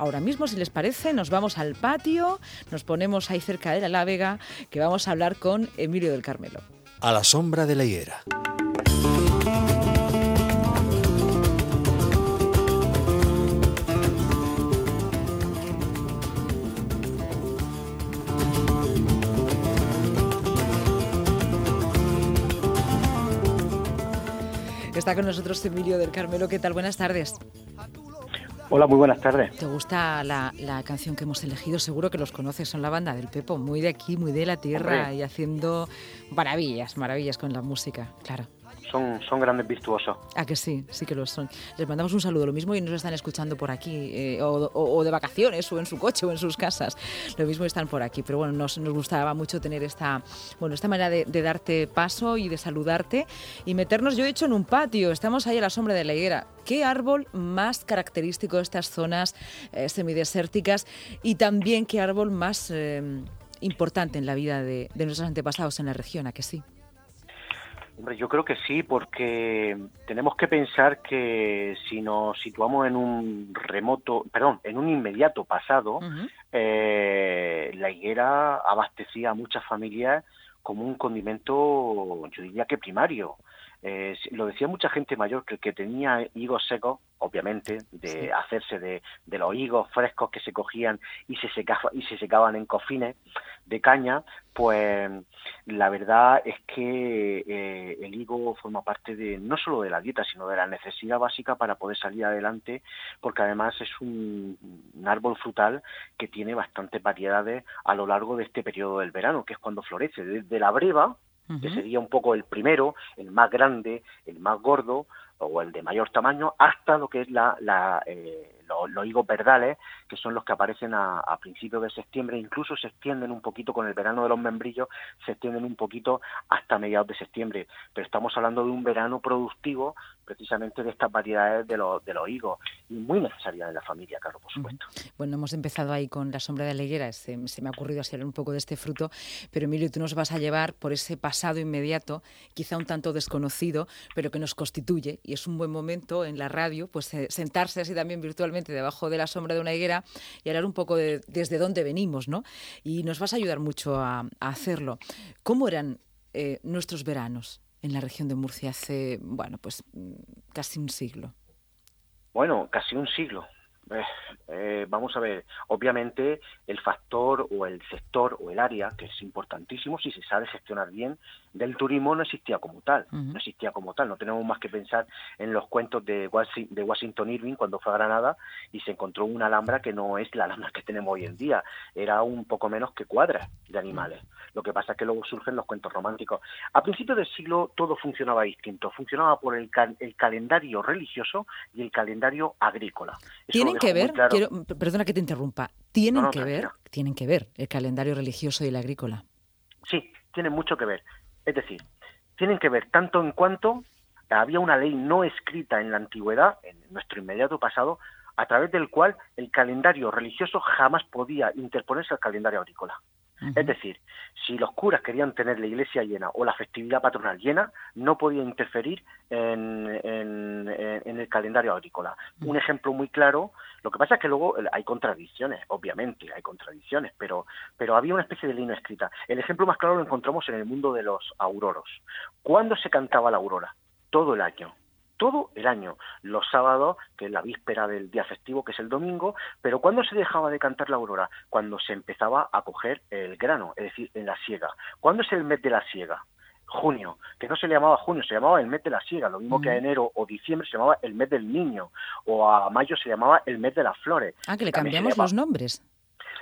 ahora mismo, si les parece, nos vamos al patio, nos ponemos ahí cerca de la Lávega, que vamos a hablar con Emilio del Carmelo. A la sombra de la higuera. Está con nosotros Emilio del Carmelo. ¿Qué tal? Buenas tardes. Hola, muy buenas tardes. ¿Te gusta la, canción que hemos elegido? Seguro que los conoces, son la banda del Pepo, muy de aquí, muy de la tierra y haciendo maravillas, maravillas con la música, claro son, son grandes virtuosos. Ah, que sí, sí que lo son. Les mandamos un saludo, lo mismo y nos están escuchando por aquí, eh, o, de vacaciones, o en su coche, o en sus casas. Lo mismo están por aquí, pero bueno, nos, nos gustaba mucho tener esta, bueno, esta manera de, darte paso y de saludarte y meternos, yo he hecho, en un patio. Estamos ahí a la sombra de la higuera. ¿Qué árbol más característico de estas zonas eh, semidesérticas y también qué árbol más eh, importante en la vida de, de nuestros antepasados en la región? ¿A que sí? Hombre, yo creo que sí, porque tenemos que pensar que si nos situamos en un remoto, perdón, en un inmediato pasado, eh, la higuera abastecía a muchas familias como un condimento, yo diría que primario. Eh, lo decía mucha gente mayor que, que tenía higos secos, obviamente, de hacerse de, de, los higos frescos que se cogían y se, secaba, y se secaban en cofines de caña, pues la verdad es que eh, el higo forma parte de no solo de la dieta, sino de la necesidad básica para poder salir adelante, porque además es un, un árbol frutal que tiene bastantes variedades a lo largo de este periodo del verano, que es cuando florece, desde la breva, que sería un poco el primero, el más grande, el más gordo o el de mayor tamaño, hasta lo que es la, la eh, los, higos verdales, que son los que aparecen a, principios de septiembre, incluso se extienden un poquito con el verano de los membrillos, se extienden un poquito hasta mediados de septiembre. Pero estamos hablando de un verano productivo precisamente de estas variedades de los, de los higos y muy necesaria en la familia, claro, por supuesto. Bueno, hemos empezado ahí con la sombra de la higuera, se, me ha ocurrido así un poco de este fruto, pero Emilio, tú nos vas a llevar por ese pasado inmediato, quizá un tanto desconocido, pero que nos constituye y es un buen momento en la radio, pues eh, sentarse así también virtualmente debajo de la sombra de una higuera y hablar un poco de desde dónde venimos, ¿no? Y nos vas a ayudar mucho a, hacerlo. ¿Cómo eran eh, nuestros veranos en la región de Murcia hace, bueno, pues mm, casi un siglo? Bueno, casi un siglo. Eh, eh, vamos a ver, obviamente el factor o el sector o el área, que es importantísimo si se sabe gestionar bien, del turismo no existía como tal, no existía como tal, no tenemos más que pensar en los cuentos de, Washington Irving cuando fue a Granada y se encontró una alhambra que no es la alhambra que tenemos hoy en día, era un poco menos que cuadras de animales. Lo que pasa es que luego surgen los cuentos románticos. A principios del siglo todo funcionaba distinto, funcionaba por el, el calendario religioso y el calendario agrícola. Tienen que ver, perdona que te interrumpa, tienen que ver, tienen que ver el calendario religioso y el agrícola. Sí, tienen mucho que ver. Es decir, tienen que ver tanto en cuanto había una ley no escrita en la antigüedad, en nuestro inmediato pasado, a través del cual el calendario religioso jamás podía interponerse al calendario agrícola. Es decir, si los curas querían tener la iglesia llena o la festividad patronal llena, no podía interferir en, el calendario agrícola. Un ejemplo muy claro, lo que pasa es que luego eh, hay contradicciones, obviamente, hay contradicciones, pero, pero había una especie de línea escrita. El ejemplo más claro lo encontramos en el mundo de los auroros. ¿Cuándo se cantaba la aurora? Todo el año todo el año, los sábados, que es la víspera del día festivo, que es el domingo, pero ¿cuándo se dejaba de cantar la aurora? Cuando se empezaba a coger el grano, es decir, en la siega. ¿Cuándo es el mes de la siega? junio, que no se le llamaba junio, se llamaba el mes de la siega, lo mismo que a enero o diciembre se llamaba el mes del niño, o a mayo se llamaba el mes de las flores. Ah, que le cambiamos los nombres.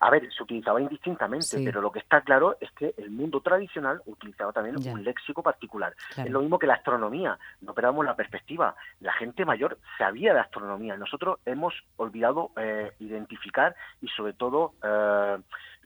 A ver, se utilizaba indistintamente, pero lo que está claro es que el mundo tradicional utilizaba también un léxico particular. Es lo mismo que la astronomía, no perdamos la perspectiva. La gente mayor sabía de astronomía. Nosotros hemos olvidado eh, identificar y sobre todo... Eh,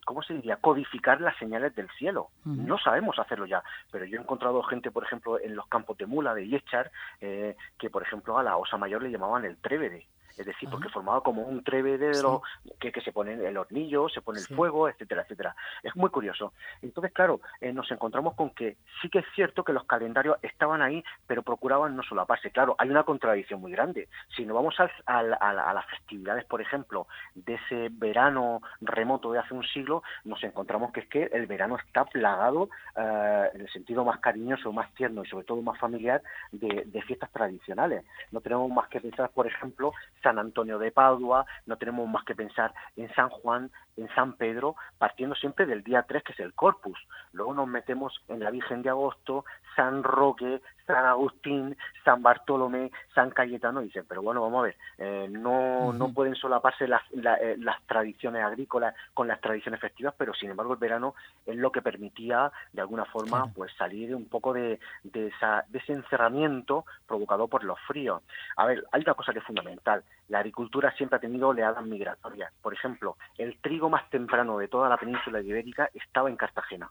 ¿cómo se diría? Codificar las señales del cielo. No sabemos hacerlo ya, pero yo he encontrado gente, por ejemplo, en los campos de mula de Yechar, eh, que, por ejemplo, a la osa mayor le llamaban el trévede es decir, porque formaba como un treve de los que, se pone el hornillo, se pone el fuego, etcétera, etcétera. Es muy curioso. Entonces, claro, eh, nos encontramos con que sí que es cierto que los calendarios estaban ahí, pero procuraban no solaparse. Claro, hay una contradicción muy grande. Si nos vamos a, las festividades, por ejemplo, de ese verano remoto de hace un siglo, nos encontramos que es que el verano está plagado, eh, en el sentido más cariñoso, más tierno y sobre todo más familiar, de, de fiestas tradicionales. No tenemos más que pensar, por ejemplo, San Antonio de Padua, no tenemos más que pensar en San Juan, en San Pedro, partiendo siempre del día 3, que es el Corpus. Luego nos metemos en la Virgen de Agosto, San Roque, San Agustín, San Bartolomé, San Cayetano, y dicen, pero bueno, vamos a ver, eh, no, no pueden solaparse las, eh, las tradiciones agrícolas con las tradiciones festivas, pero sin embargo el verano es lo que permitía, de alguna forma, pues salir un poco de, de, esa, de ese encerramiento provocado por los fríos. A ver, hay una cosa que es fundamental, la agricultura siempre ha tenido oleadas migratorias. Por ejemplo, el trigo más temprano de toda la península ibérica estaba en Cartagena.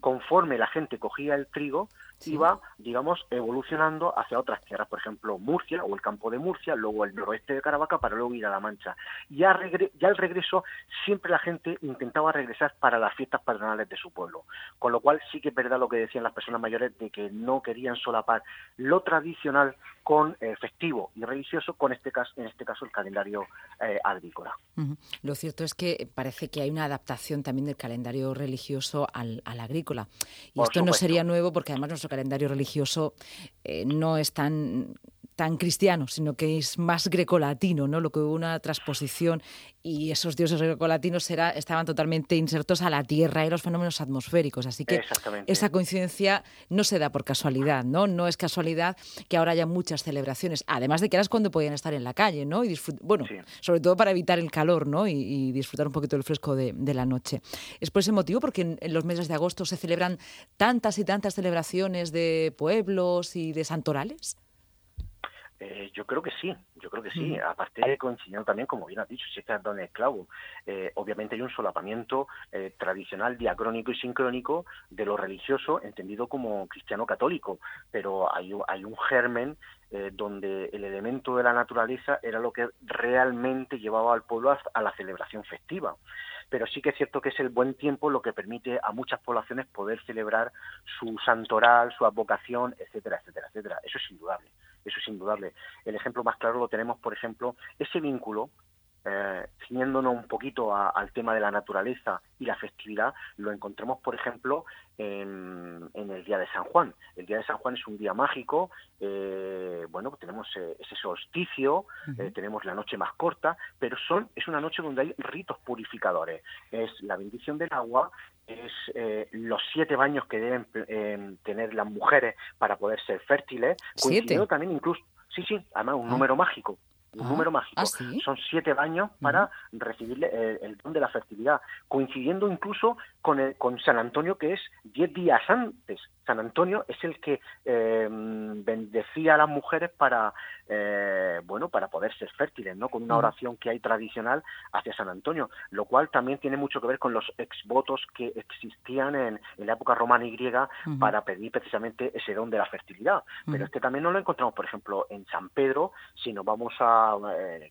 Conforme la gente cogía el trigo, iba, digamos, evolucionando hacia otras tierras, por ejemplo, Murcia o el campo de Murcia, luego el noroeste de Caravaca para luego ir a La Mancha. Ya, ya al regreso siempre la gente intentaba regresar para las fiestas patronales de su pueblo, con lo cual sí que es verdad lo que decían las personas mayores de que no querían solapar lo tradicional con eh, festivo y religioso, con este caso, en este caso el calendario eh, agrícola. Lo cierto es que parece que hay una adaptación también del calendario religioso al, agrícola. Y esto no sería nuevo porque además calendario religioso eh, no es tan cristiano, sino que es más grecolatino, ¿no? Lo que hubo una transposición y esos dioses grecolatinos era, estaban totalmente insertos a la tierra y los fenómenos atmosféricos. Así que esa coincidencia no se da por casualidad, ¿no? No es casualidad que ahora haya muchas celebraciones, además de que ahora es cuando podían estar en la calle, ¿no? Y bueno, sobre todo para evitar el calor, ¿no? Y, disfrutar un poquito del fresco de, de, la noche. Es por ese motivo porque en los meses de agosto se celebran tantas y tantas celebraciones de pueblos y de santorales. Eh, yo creo que sí, yo creo que sí. Aparte, coincidiendo también, como bien has dicho, si estás donde esclavo, eh, obviamente hay un solapamiento eh, tradicional, diacrónico y sincrónico de lo religioso, entendido como cristiano católico, pero hay, hay un germen donde el elemento de la naturaleza era lo que realmente llevaba al pueblo a, la celebración festiva pero sí que es cierto que es el buen tiempo lo que permite a muchas poblaciones poder celebrar su santoral, su advocación, etcétera, etcétera, etcétera. Eso es indudable. Eso es indudable. El ejemplo más claro lo tenemos, por ejemplo, ese vínculo eh, ciñéndonos un poquito al tema de la naturaleza y la festividad, lo encontramos, por ejemplo, en, el Día de San Juan. El Día de San Juan es un día mágico, eh, bueno, tenemos eh, ese solsticio, eh, tenemos la noche más corta, pero son es una noche donde hay ritos purificadores. Es la bendición del agua, es los siete baños que deben tener las mujeres para poder ser fértiles. ¿Siete? también incluso, sí, sí, además un ah. número mágico un ah, número mágico. ¿ah, Son siete baños para recibir el, don de la fertilidad, coincidiendo incluso con, el, con San Antonio, que es diez días antes. San Antonio es el que eh, bendecía a las mujeres para, eh, bueno, para poder ser fértiles, ¿no? Con una oración que hay tradicional hacia San Antonio, lo cual también tiene mucho que ver con los exvotos que existían en, la época romana y griega para pedir precisamente ese don de la fertilidad. Pero es que también no lo encontramos, por ejemplo, en San Pedro, si nos vamos a, eh,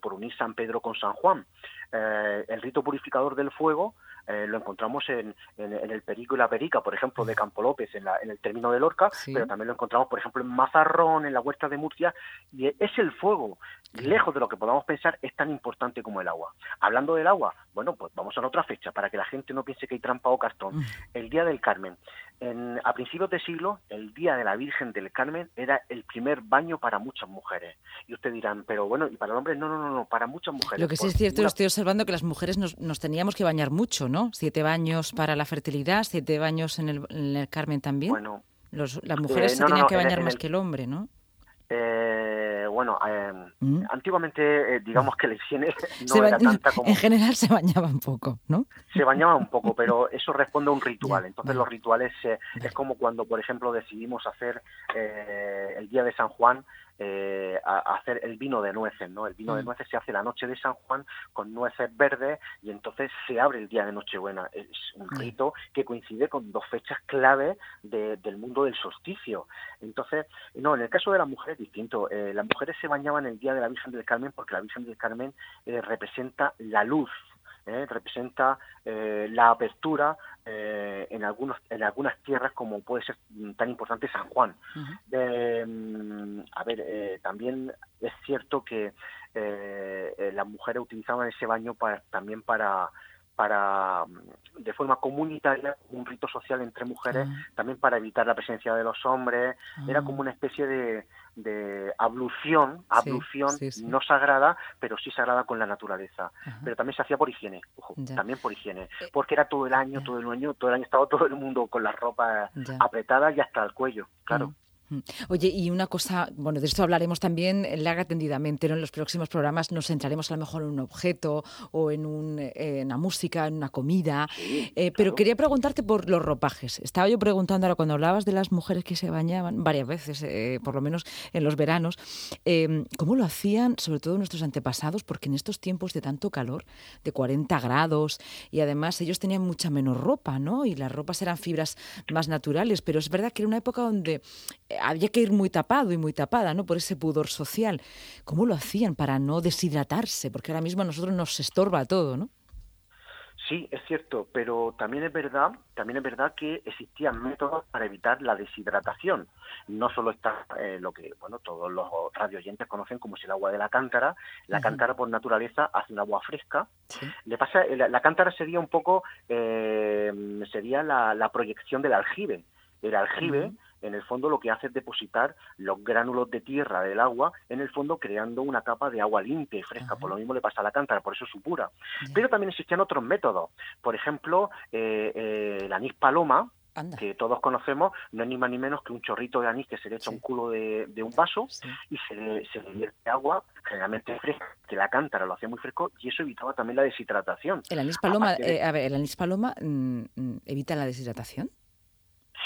por unir San Pedro con San Juan. Eh, el rito purificador del fuego eh, lo encontramos en, el Perico y la Perica, por ejemplo, de Campo López, en, el término de Lorca, pero también lo encontramos, por ejemplo, en Mazarrón, en la Huerta de Murcia, y es el fuego, lejos de lo que podamos pensar, es tan importante como el agua. Hablando del agua, bueno, pues vamos a otra fecha, para que la gente no piense que hay trampa o cartón. El Día del Carmen. En, a principios de siglo, el Día de la Virgen del Carmen era el primer baño para muchas mujeres. Y ustedes dirán, pero bueno, ¿y para el hombre? No, no, no, no para muchas mujeres. Lo que sí es cierto, estoy observando que las mujeres nos, nos teníamos que bañar mucho, ¿no? Siete baños para la fertilidad, siete baños en el, Carmen también. Bueno, las mujeres eh, se tenían que bañar más que el hombre, ¿no? Eh, bueno, eh, ¿Mm? antiguamente digamos que la higiene no era tanta como... En general se bañaba un poco, ¿no? Se bañaba un poco, pero eso responde a un ritual. Entonces los rituales es como cuando, por ejemplo, decidimos hacer el Día de San Juan eh, a, hacer el vino de nueces, ¿no? El vino de mm. nueces se hace la noche de San Juan con nueces verdes y entonces se abre el día de Nochebuena. Es un rito que coincide con dos fechas clave del mundo del solsticio. Entonces, no, en el caso de las mujeres es distinto. Eh, las mujeres se bañaban el día de la Virgen del Carmen porque la Virgen del Carmen eh, representa la luz, ¿eh? representa eh, la apertura eh, en algunos en algunas tierras como puede ser tan importante San Juan. Mm, a ver, también es cierto que las mujeres utilizaban ese baño para, también para para mm, de forma comunitaria un rito social entre mujeres ah. también para evitar la presencia de los hombres. Era ah. como una especie de, de ablución ablución no sagrada pero sí sagrada con la naturaleza. Pero también se hacía por higiene ojo, también por higiene eh, porque era todo el año todo el año todo el año estaba todo el mundo con las ropas apretadas y hasta el cuello claro. Mm. Oye, y una cosa, bueno, de esto hablaremos también larga atendidamente, ¿no? En los próximos programas nos centraremos a lo mejor en un objeto o en, un, en una música, en una comida. Eh, pero quería preguntarte por los ropajes. Estaba yo preguntando ahora cuando hablabas de las mujeres que se bañaban varias veces, eh, por lo menos en los veranos, em, ¿cómo lo hacían, sobre todo nuestros antepasados? Porque en estos tiempos de tanto calor, de 40 grados, y además ellos tenían mucha menos ropa, ¿no? Y las ropas eran fibras más naturales, pero es verdad que era una época donde había que ir muy tapado y muy tapada, ¿no? Por ese pudor social. ¿Cómo lo hacían para no deshidratarse? Porque ahora mismo a nosotros nos estorba todo, ¿no? Sí, es cierto, pero también es verdad, también es verdad que existían métodos para evitar la deshidratación. No solo está eh, lo que, bueno, todos los radioyentes conocen como es el agua de la cántara. La cántara por naturaleza hace un agua fresca. Le pasa, la, cántara sería un poco, eh, sería la, proyección del aljibe. El aljibe en el fondo lo que hace es depositar los gránulos de tierra del agua en el fondo creando una capa de agua limpia y fresca. Por lo mismo le pasa a la cántara, por eso es su pura. Pero también existían otros métodos. Por ejemplo, eh, eh, el anís paloma, que todos conocemos, no es ni más ni menos que un chorrito de anís que se le echa un culo de, un vaso y se le, se le vierte agua, generalmente fresca, que la cántara lo hacía muy fresco y eso evitaba también la deshidratación. ¿El anís paloma, eh, a ver, ¿el anís paloma mm, mm, evita la deshidratación?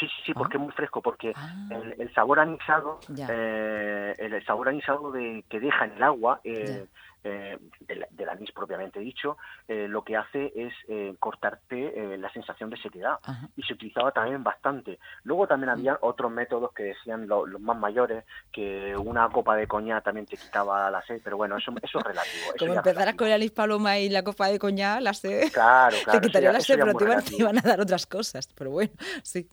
Sí, sí, sí, porque ah. es muy fresco, porque ah. el, sabor anisado, eh, el sabor anisado de, que deja en el agua, eh, eh, del, anís propiamente dicho, lo que hace es cortarte la sensación de sequedad y se utilizaba también bastante. Luego también había otros métodos que decían los más mayores que una copa de coña también te quitaba la sed, pero bueno, eso, eso es relativo. Como empezaras con el anís paloma y la copa de coña, la sed, claro, claro, te quitaría la sed, pero te iban, a dar otras cosas, pero bueno, sí.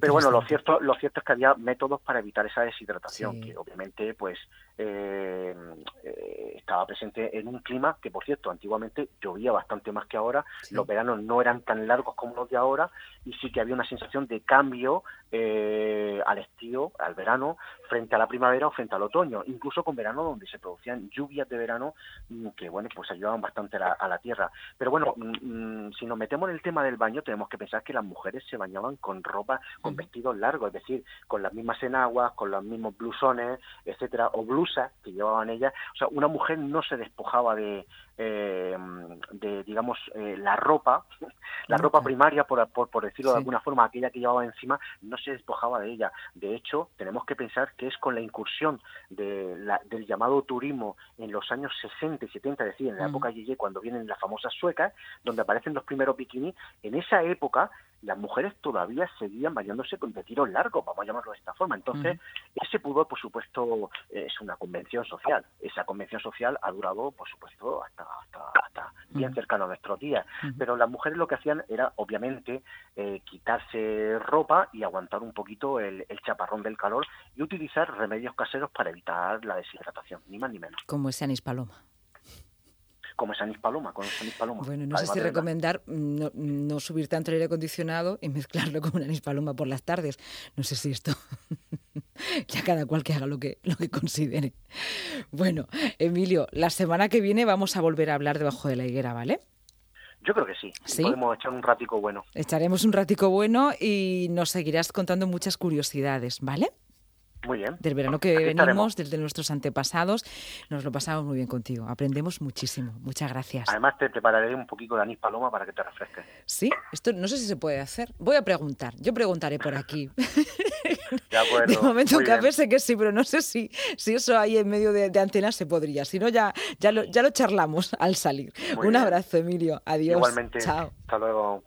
Pero bueno, lo cierto, lo cierto es que había métodos para evitar esa deshidratación, que obviamente pues eh, eh, estaba presente en un clima que, por cierto, antiguamente llovía bastante más que ahora, los veranos no eran tan largos como los de ahora y sí que había una sensación de cambio eh, al estío, al verano, frente a la primavera o frente al otoño, incluso con verano donde se producían lluvias de verano mm, que, bueno, pues ayudaban bastante a la, tierra. Pero bueno, mm, mm, si nos metemos en el tema del baño, tenemos que pensar que las mujeres se bañaban con ropa, con vestidos largos, es decir, con las mismas enaguas, con los mismos blusones, etcétera, o que llevaban ellas. O sea, una mujer no se despojaba de, eh, de digamos, eh, la ropa, la ropa primaria, por, por, decirlo de alguna forma, aquella que llevaba encima, no se despojaba de ella. De hecho, tenemos que pensar que es con la incursión de del llamado turismo en los años 60 y 70, es decir, en la época Yeye, cuando vienen las famosas suecas, donde aparecen los primeros bikinis, en esa época las mujeres todavía seguían bañándose con de tiros largos, vamos a llamarlo de esta forma. Entonces, ese pudor, por supuesto, es una convención social. Esa convención social ha durado, por supuesto, hasta, hasta, bien cercano a nuestros días. Pero las mujeres lo que hacían era, obviamente, eh, quitarse ropa y aguantar un poquito el, chaparrón del calor y utilizar remedios caseros para evitar la deshidratación, ni más ni menos. Como ese anís paloma como es anís paloma, con paloma. Bueno, no sé si recomendar no, subir tanto el aire acondicionado y mezclarlo con un anís paloma por las tardes. No sé si esto... ya cada cual que haga lo que, lo que considere. Bueno, Emilio, la semana que viene vamos a volver a hablar debajo de la higuera, ¿vale? Yo creo que sí. Podemos echar un ratico bueno. Echaremos un ratico bueno y nos seguirás contando muchas curiosidades, ¿vale? Muy bien. Del verano que venimos, desde nuestros antepasados, nos lo pasamos muy bien contigo. Aprendemos muchísimo. Muchas gracias. Además, te prepararé un poquito de anís paloma para que te refresques. Sí, esto no sé si se puede hacer. Voy a preguntar. Yo preguntaré por aquí. De acuerdo. De momento un café sé que sí, pero no sé si, si eso ahí en medio de, antenas se podría. Si no, ya, ya, lo, ya lo charlamos al salir. un abrazo, Emilio. Adiós. Igualmente. Chao. Hasta luego.